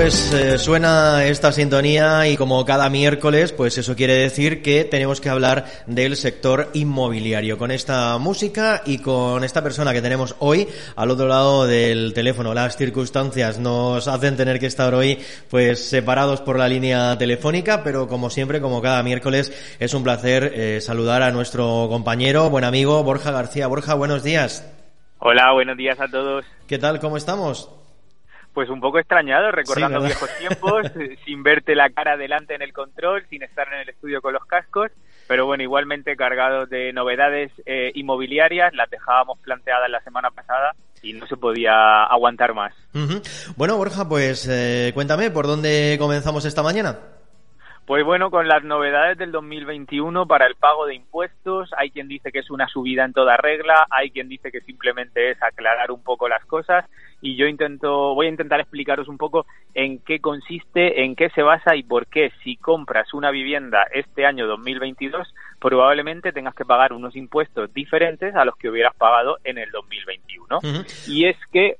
pues eh, suena esta sintonía y como cada miércoles, pues eso quiere decir que tenemos que hablar del sector inmobiliario con esta música y con esta persona que tenemos hoy al otro lado del teléfono. Las circunstancias nos hacen tener que estar hoy pues separados por la línea telefónica, pero como siempre, como cada miércoles, es un placer eh, saludar a nuestro compañero, buen amigo Borja García. Borja, buenos días. Hola, buenos días a todos. ¿Qué tal? ¿Cómo estamos? Pues un poco extrañado, recordando viejos tiempos, sin verte la cara delante en el control, sin estar en el estudio con los cascos, pero bueno, igualmente cargados de novedades eh, inmobiliarias, las dejábamos planteadas la semana pasada y no se podía aguantar más. Bueno, Borja, pues eh, cuéntame, ¿por dónde comenzamos esta mañana? Pues bueno, con las novedades del 2021 para el pago de impuestos, hay quien dice que es una subida en toda regla, hay quien dice que simplemente es aclarar un poco las cosas y yo intento voy a intentar explicaros un poco en qué consiste, en qué se basa y por qué si compras una vivienda este año 2022 probablemente tengas que pagar unos impuestos diferentes a los que hubieras pagado en el 2021. Y es que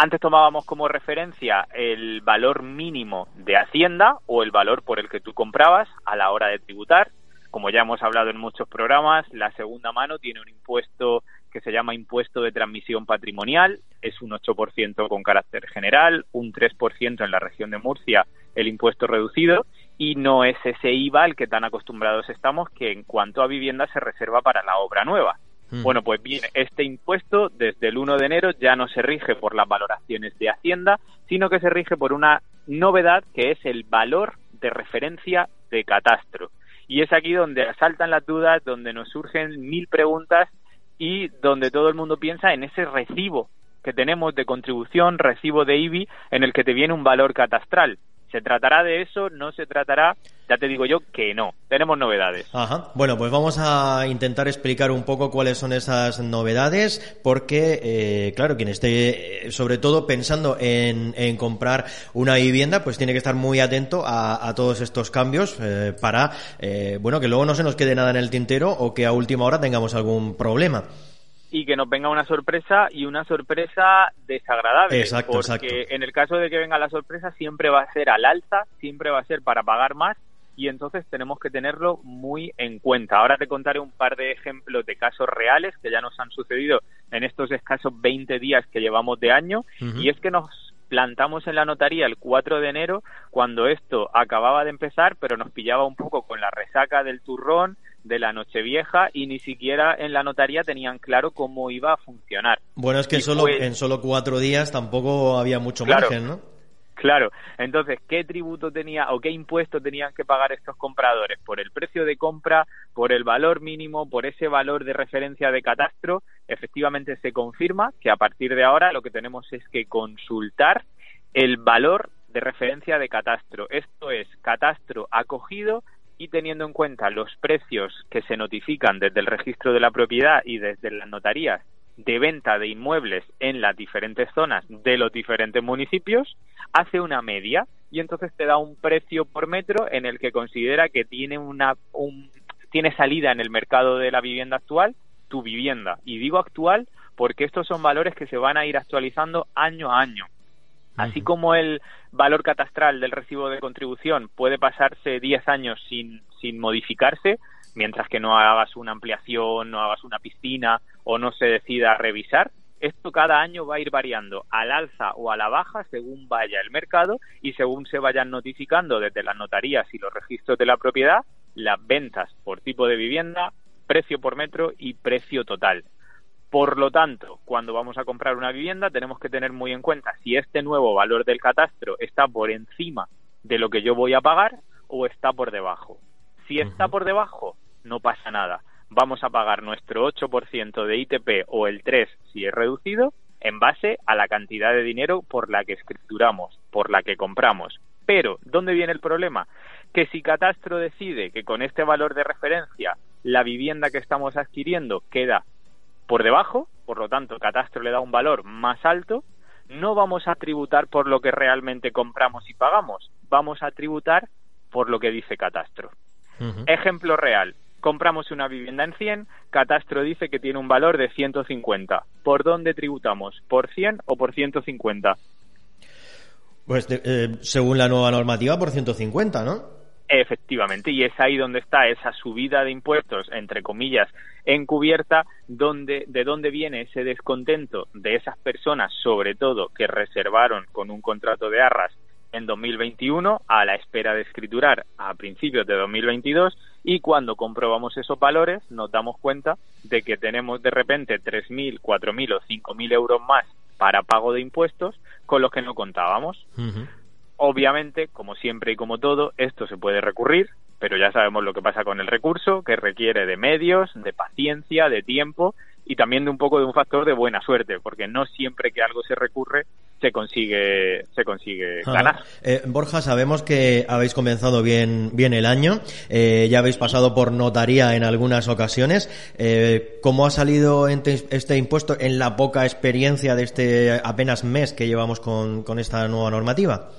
antes tomábamos como referencia el valor mínimo de Hacienda o el valor por el que tú comprabas a la hora de tributar. Como ya hemos hablado en muchos programas, la segunda mano tiene un impuesto que se llama impuesto de transmisión patrimonial, es un 8% con carácter general, un 3% en la región de Murcia el impuesto reducido y no es ese IVA al que tan acostumbrados estamos que en cuanto a vivienda se reserva para la obra nueva. Bueno, pues bien, este impuesto desde el 1 de enero ya no se rige por las valoraciones de Hacienda, sino que se rige por una novedad que es el valor de referencia de catastro. Y es aquí donde asaltan las dudas, donde nos surgen mil preguntas y donde todo el mundo piensa en ese recibo que tenemos de contribución, recibo de IBI, en el que te viene un valor catastral. ¿Se tratará de eso? ¿No se tratará? Ya te digo yo que no. Tenemos novedades. Ajá. Bueno, pues vamos a intentar explicar un poco cuáles son esas novedades, porque, eh, claro, quien esté, eh, sobre todo pensando en, comprar una vivienda, pues tiene que estar muy atento a, todos estos cambios eh, para, bueno, que luego no se nos quede nada en el tintero o que a última hora tengamos algún problema y que nos venga una sorpresa y una sorpresa desagradable. Exacto, porque en el caso de que venga la sorpresa siempre va a ser al alza, siempre va a ser para pagar más y entonces tenemos que tenerlo muy en cuenta. Ahora te contaré un par de ejemplos de casos reales que ya nos han sucedido en estos escasos 20 días que llevamos de año y es que nos plantamos en la notaría el 4 de enero cuando esto acababa de empezar pero nos pillaba un poco con la resaca del turrón de la Nochevieja y ni siquiera en la notaría tenían claro cómo iba a funcionar. Bueno, es que solo, en solo cuatro días tampoco había mucho margen, ¿no? Claro, entonces, ¿qué tributo tenía o qué impuesto tenían que pagar estos compradores? Por el precio de compra, por el valor mínimo, por ese valor de referencia de catastro, efectivamente se confirma que a partir de ahora lo que tenemos es que consultar el valor de referencia de catastro. Esto es catastro acogido y teniendo en cuenta los precios que se notifican desde el registro de la propiedad y desde las notarías de venta de inmuebles en las diferentes zonas de los diferentes municipios, hace una media y entonces te da un precio por metro en el que considera que tiene una un, tiene salida en el mercado de la vivienda actual tu vivienda. Y digo actual porque estos son valores que se van a ir actualizando año a año. Así como el valor catastral del recibo de contribución puede pasarse 10 años sin, sin modificarse, mientras que no hagas una ampliación, no hagas una piscina o no se decida revisar, esto cada año va a ir variando al alza o a la baja según vaya el mercado y según se vayan notificando desde las notarías y los registros de la propiedad las ventas por tipo de vivienda, precio por metro y precio total. Por lo tanto, cuando vamos a comprar una vivienda tenemos que tener muy en cuenta si este nuevo valor del catastro está por encima de lo que yo voy a pagar o está por debajo. Si está por debajo, no pasa nada. Vamos a pagar nuestro 8% de ITP o el 3 si es reducido en base a la cantidad de dinero por la que escrituramos, por la que compramos. Pero, ¿dónde viene el problema? Que si Catastro decide que con este valor de referencia la vivienda que estamos adquiriendo queda por debajo, por lo tanto, Catastro le da un valor más alto, no vamos a tributar por lo que realmente compramos y pagamos, vamos a tributar por lo que dice Catastro. Ejemplo real, compramos una vivienda en 100, Catastro dice que tiene un valor de 150. ¿Por dónde tributamos? ¿Por 100 o por 150? Pues eh, según la nueva normativa por 150, ¿no? Efectivamente, y es ahí donde está esa subida de impuestos, entre comillas, encubierta, donde, de dónde viene ese descontento de esas personas, sobre todo que reservaron con un contrato de arras en 2021 a la espera de escriturar a principios de 2022 y cuando comprobamos esos valores nos damos cuenta de que tenemos de repente 3.000, 4.000 o 5.000 euros más para pago de impuestos con los que no contábamos. Obviamente, como siempre y como todo, esto se puede recurrir, pero ya sabemos lo que pasa con el recurso, que requiere de medios, de paciencia, de tiempo y también de un poco de un factor de buena suerte, porque no siempre que algo se recurre se consigue se consigue ganar. Eh, Borja, sabemos que habéis comenzado bien bien el año, eh, ya habéis pasado por notaría en algunas ocasiones. Eh, ¿Cómo ha salido este impuesto en la poca experiencia de este apenas mes que llevamos con, con esta nueva normativa?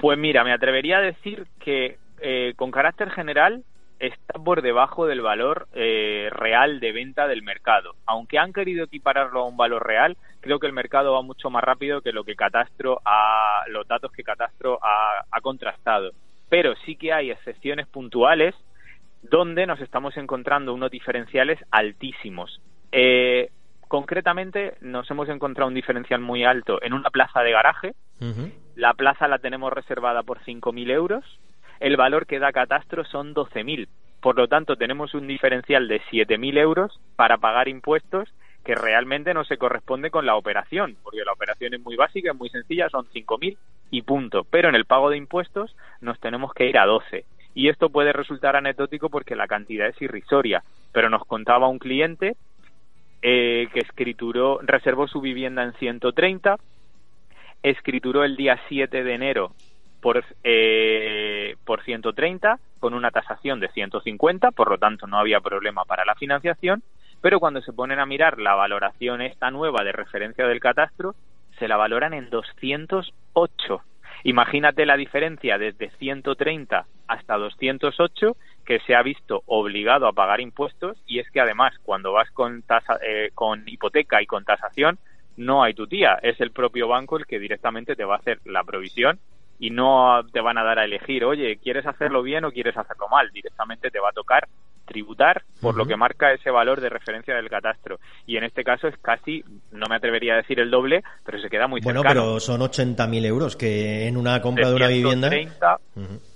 Pues mira, me atrevería a decir que eh, con carácter general está por debajo del valor eh, real de venta del mercado. Aunque han querido equipararlo a un valor real, creo que el mercado va mucho más rápido que lo que Catastro ha, los datos que Catastro ha, contrastado. Pero sí que hay excepciones puntuales donde nos estamos encontrando unos diferenciales altísimos. Eh, concretamente, nos hemos encontrado un diferencial muy alto en una plaza de garaje. La plaza la tenemos reservada por 5.000 euros. El valor que da Catastro son 12.000. Por lo tanto, tenemos un diferencial de 7.000 euros para pagar impuestos que realmente no se corresponde con la operación, porque la operación es muy básica, es muy sencilla, son 5.000 y punto. Pero en el pago de impuestos nos tenemos que ir a 12. Y esto puede resultar anecdótico porque la cantidad es irrisoria. Pero nos contaba un cliente eh, que escrituró, reservó su vivienda en 130, escrituró el día 7 de enero por, eh, por 130 con una tasación de 150, por lo tanto no había problema para la financiación, pero cuando se ponen a mirar la valoración esta nueva de referencia del catastro, se la valoran en 208. Imagínate la diferencia desde 130 hasta 208 que se ha visto obligado a pagar impuestos y es que además cuando vas con, tasa, eh, con hipoteca y con tasación no hay tu tía, es el propio banco el que directamente te va a hacer la provisión y no te van a dar a elegir, oye, ¿quieres hacerlo bien o quieres hacerlo mal? Directamente te va a tocar tributar por lo que marca ese valor de referencia del catastro. Y en este caso es casi, no me atrevería a decir el doble, pero se queda muy bueno, cercano. Bueno, pero son 80.000 euros que en una compra de, una vivienda... 30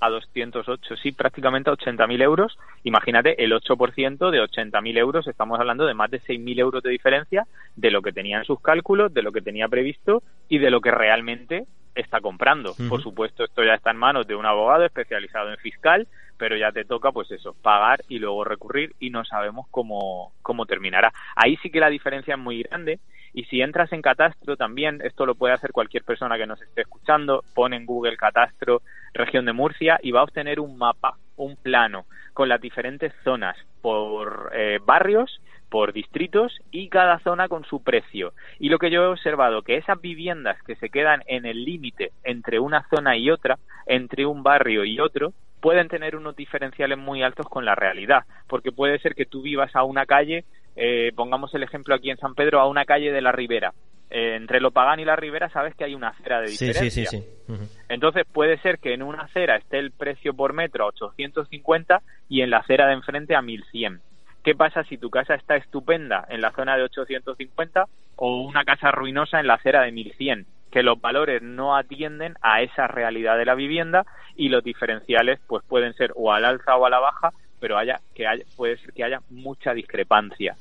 a 208, sí, prácticamente a 80.000 euros. Imagínate, el 8% de 80.000 euros, estamos hablando de más de 6.000 euros de diferencia de lo que tenía en sus cálculos, de lo que tenía previsto y de lo que realmente está comprando. Por supuesto, esto ya está en manos de un abogado especializado en fiscal, pero ya te toca, pues eso, pagar y luego recurrir y no sabemos cómo, cómo terminará. Ahí sí que la diferencia es muy grande y si entras en Catastro también, esto lo puede hacer cualquier persona que nos esté escuchando, pone en Google Catastro región de Murcia y va a obtener un mapa, un plano con las diferentes zonas por eh, barrios por distritos y cada zona con su precio. Y lo que yo he observado que esas viviendas que se quedan en el límite entre una zona y otra, entre un barrio y otro, pueden tener unos diferenciales muy altos con la realidad, porque puede ser que tú vivas a una calle, eh, pongamos el ejemplo aquí en San Pedro, a una calle de la Ribera. Eh, entre lo Pagán y la Ribera sabes que hay una acera de diferencia. Sí, sí, sí, Entonces puede ser que en una acera esté el precio por metro a 850 y en la acera de enfrente a 1100 ¿Qué pasa si tu casa está estupenda en la zona de 850 o una casa ruinosa en la acera de 1100? Que los valores no atienden a esa realidad de la vivienda y los diferenciales pues pueden ser o al alza o a la baja, pero haya que haya, puede ser que haya mucha discrepancia.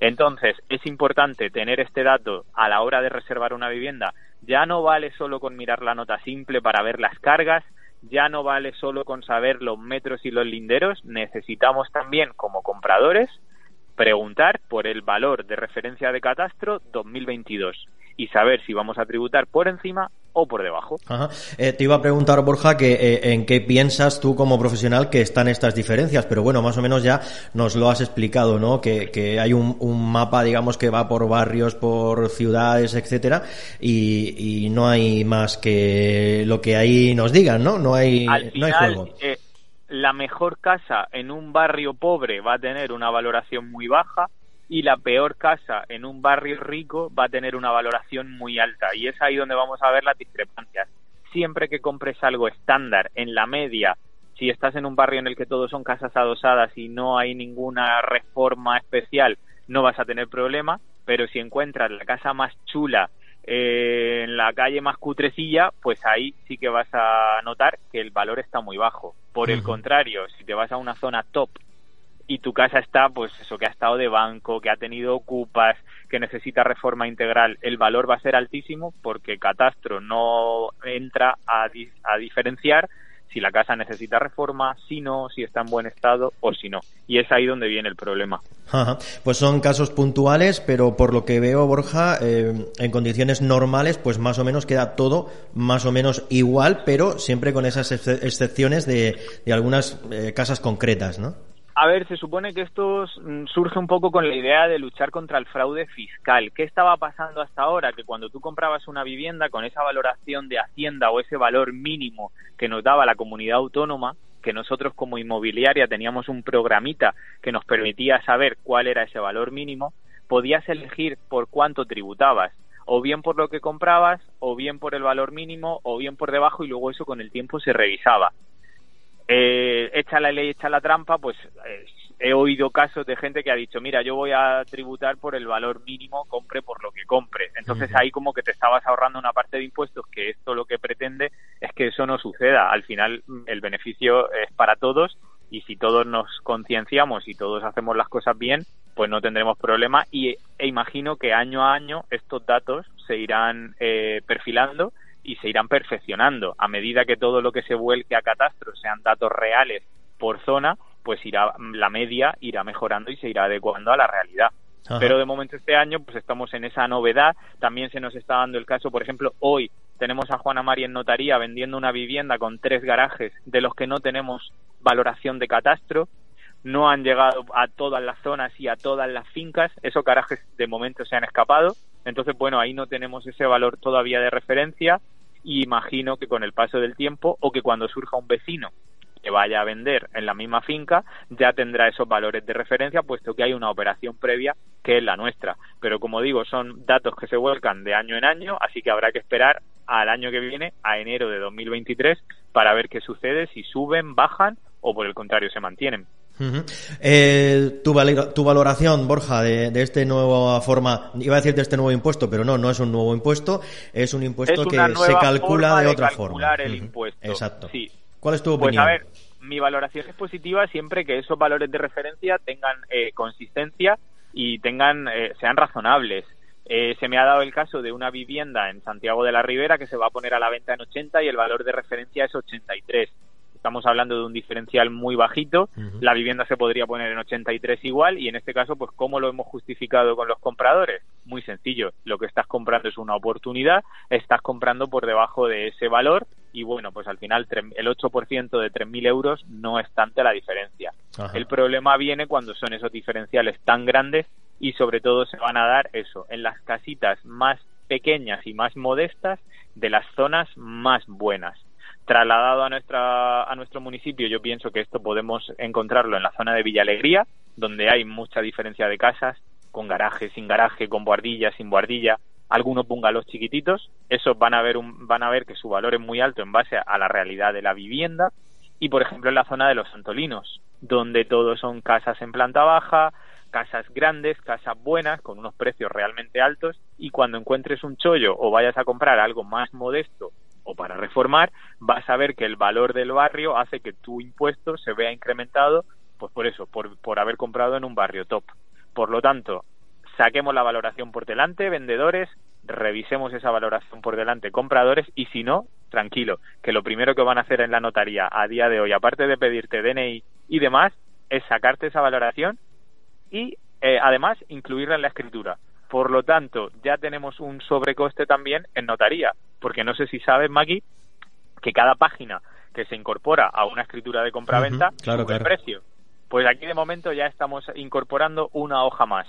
Entonces, es importante tener este dato a la hora de reservar una vivienda. Ya no vale solo con mirar la nota simple para ver las cargas, ya no vale solo con saber los metros y los linderos, necesitamos también como compradores preguntar por el valor de referencia de catastro 2022 y saber si vamos a tributar por encima o por debajo. Eh, te iba a preguntar, Borja, que eh, en qué piensas tú como profesional que están estas diferencias, pero bueno, más o menos ya nos lo has explicado, ¿no? Que, que hay un, un, mapa, digamos, que va por barrios, por ciudades, etcétera, y, y, no hay más que lo que ahí nos digan, ¿no? No hay, no hay juego. Eh, la mejor casa en un barrio pobre va a tener una valoración muy baja, y la peor casa en un barrio rico va a tener una valoración muy alta y es ahí donde vamos a ver las discrepancias. siempre que compres algo estándar en la media, si estás en un barrio en el que todos son casas adosadas y no hay ninguna reforma especial, no vas a tener problema, pero si encuentras la casa más chula eh, en la calle más cutrecilla, pues ahí sí que vas a notar que el valor está muy bajo. Por el contrario, si te vas a una zona top y tu casa está, pues eso, que ha estado de banco, que ha tenido ocupas, que necesita reforma integral, el valor va a ser altísimo porque Catastro no entra a, a diferenciar si la casa necesita reforma, si no, si está en buen estado o si no. Y es ahí donde viene el problema. Pues son casos puntuales, pero por lo que veo, Borja, eh, en condiciones normales, pues más o menos queda todo más o menos igual, pero siempre con esas excepciones de, de algunas eh, casas concretas, ¿no? A ver, se supone que esto mm, surge un poco con la idea de luchar contra el fraude fiscal. ¿Qué estaba pasando hasta ahora? Que cuando tú comprabas una vivienda con esa valoración de Hacienda o ese valor mínimo que nos daba la comunidad autónoma, que nosotros como inmobiliaria teníamos un programita que nos permitía saber cuál era ese valor mínimo, podías elegir por cuánto tributabas, o bien por lo que comprabas, o bien por el valor mínimo, o bien por debajo, y luego eso con el tiempo se revisaba eh, echa la ley, echa la trampa, pues eh, he oído casos de gente que ha dicho, mira, yo voy a tributar por el valor mínimo, compre por lo que compre. Entonces ahí como que te estabas ahorrando una parte de impuestos, que esto lo que pretende es que eso no suceda. Al final el beneficio es para todos y si todos nos concienciamos y todos hacemos las cosas bien, pues no tendremos problema y e imagino que año a año estos datos se irán eh, perfilando y se irán perfeccionando. A medida que todo lo que se vuelque a catastro sean datos reales por zona, pues irá la media irá mejorando y se irá adecuando a la realidad. Pero de momento este año pues estamos en esa novedad. También se nos está dando el caso, por ejemplo, hoy tenemos a Juana María en notaría vendiendo una vivienda con tres garajes de los que no tenemos valoración de catastro. No han llegado a todas las zonas y a todas las fincas. Esos garajes de momento se han escapado entonces, bueno, ahí no tenemos ese valor todavía de referencia y imagino que con el paso del tiempo o que cuando surja un vecino que vaya a vender en la misma finca ya tendrá esos valores de referencia puesto que hay una operación previa que es la nuestra. Pero como digo, son datos que se vuelcan de año en año, así que habrá que esperar al año que viene, a enero de 2023, para ver qué sucede, si suben, bajan o por el contrario se mantienen. Eh, tu, tu, valoración, Borja, de, de esta nueva forma, iba a decir de este nuevo impuesto, pero no, no es un nuevo impuesto, es un impuesto que se calcula de, otra forma. el impuesto. Exacto. Sí. ¿Cuál es tu opinión? Pues a ver, mi valoración es positiva siempre que esos valores de referencia tengan eh, consistencia y tengan eh, sean razonables. se me ha dado el caso de una vivienda en Santiago de la Ribera que se va a poner a la venta en 80 y el valor de referencia es 83 estamos hablando de un diferencial muy bajito, la vivienda se podría poner en 83 igual y en este caso, pues ¿cómo lo hemos justificado con los compradores? Muy sencillo, lo que estás comprando es una oportunidad, estás comprando por debajo de ese valor y bueno, pues al final el 8% de 3.000 euros no es tanta la diferencia. El problema viene cuando son esos diferenciales tan grandes y sobre todo se van a dar eso, en las casitas más pequeñas y más modestas de las zonas más buenas Trasladado a, nuestra, a nuestro municipio, yo pienso que esto podemos encontrarlo en la zona de Villa Alegría, donde hay mucha diferencia de casas, con garaje, sin garaje, con buhardilla, sin buhardilla, algunos bungalows chiquititos, esos van a ver un, van a ver que su valor es muy alto en base a, la realidad de la vivienda. Y por ejemplo en la zona de los Santolinos, donde todos son casas en planta baja, casas grandes, casas buenas con unos precios realmente altos. Y cuando encuentres un chollo o vayas a comprar algo más modesto o para reformar, vas a ver que el valor del barrio hace que tu impuesto se vea incrementado, pues por eso, por, por haber comprado en un barrio top. Por lo tanto, saquemos la valoración por delante, vendedores, revisemos esa valoración por delante, compradores, y si no, tranquilo, que lo primero que van a hacer en la notaría a día de hoy, aparte de pedirte DNI y demás, es sacarte esa valoración y eh, además incluirla en la escritura. Por lo tanto, ya tenemos un sobrecoste también en notaría, porque no sé si sabes, Maggie, que cada página que se incorpora a una escritura de compraventa sube el precio. Pues aquí de momento ya estamos incorporando una hoja más.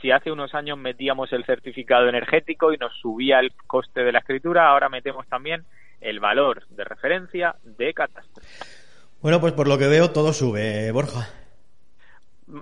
Si hace unos años metíamos el certificado energético y nos subía el coste de la escritura, ahora metemos también el valor de referencia de catastro. Bueno, pues por lo que veo todo sube, Borja.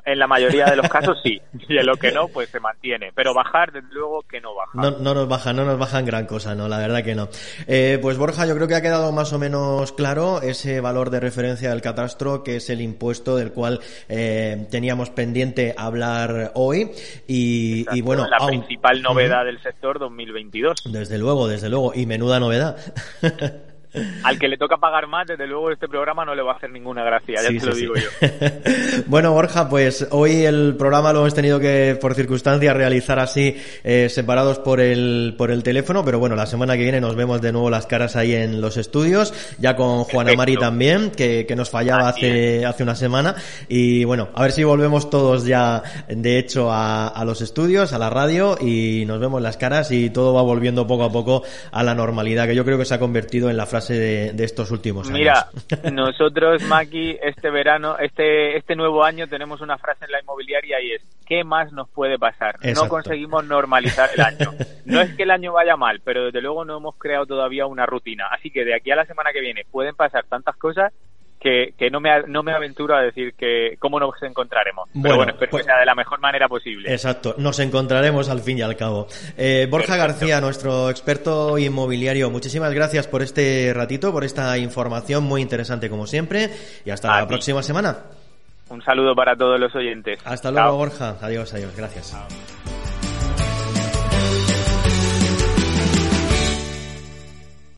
En la mayoría de los casos sí, y en lo que no, pues se mantiene. Pero bajar, desde luego que no baja. No, no nos baja, no nos bajan gran cosa, no, la verdad que no. Eh, pues Borja, yo creo que ha quedado más o menos claro ese valor de referencia del catastro, que es el impuesto del cual eh, teníamos pendiente hablar hoy. Y, y bueno, la principal novedad del sector 2022. Desde luego, desde luego, y menuda novedad. Al que le toca pagar más, desde luego este programa no le va a hacer ninguna gracia, ya te lo digo yo. bueno, Borja, pues hoy el programa lo hemos tenido que, por circunstancias, realizar así, eh, separados por el, por el teléfono, pero bueno, la semana que viene nos vemos de nuevo las caras ahí en los estudios, ya con Juana Mari también, que, que nos fallaba hace, hace una semana, y bueno, a ver si volvemos todos ya, de hecho, a, a los estudios, a la radio, y nos vemos las caras y todo va volviendo poco a poco a la normalidad, que yo creo que se ha convertido en la frase de, estos últimos años. Mira, nosotros, Maki, este verano, este, este nuevo año tenemos una frase en la inmobiliaria y es, ¿qué más nos puede pasar? No conseguimos normalizar el año. No es que el año vaya mal, pero desde luego no hemos creado todavía una rutina. Así que de aquí a la semana que viene pueden pasar tantas cosas que, que no, me, no me aventuro a decir que cómo nos encontraremos. Pero bueno, espero pues, que sea de la mejor manera posible. Exacto, nos encontraremos al fin y al cabo. Eh, Borja García, nuestro experto inmobiliario, muchísimas gracias por este ratito, por esta información muy interesante como siempre y hasta la próxima semana. Un saludo para todos los oyentes. Hasta luego, Borja. Adiós, adiós. Gracias.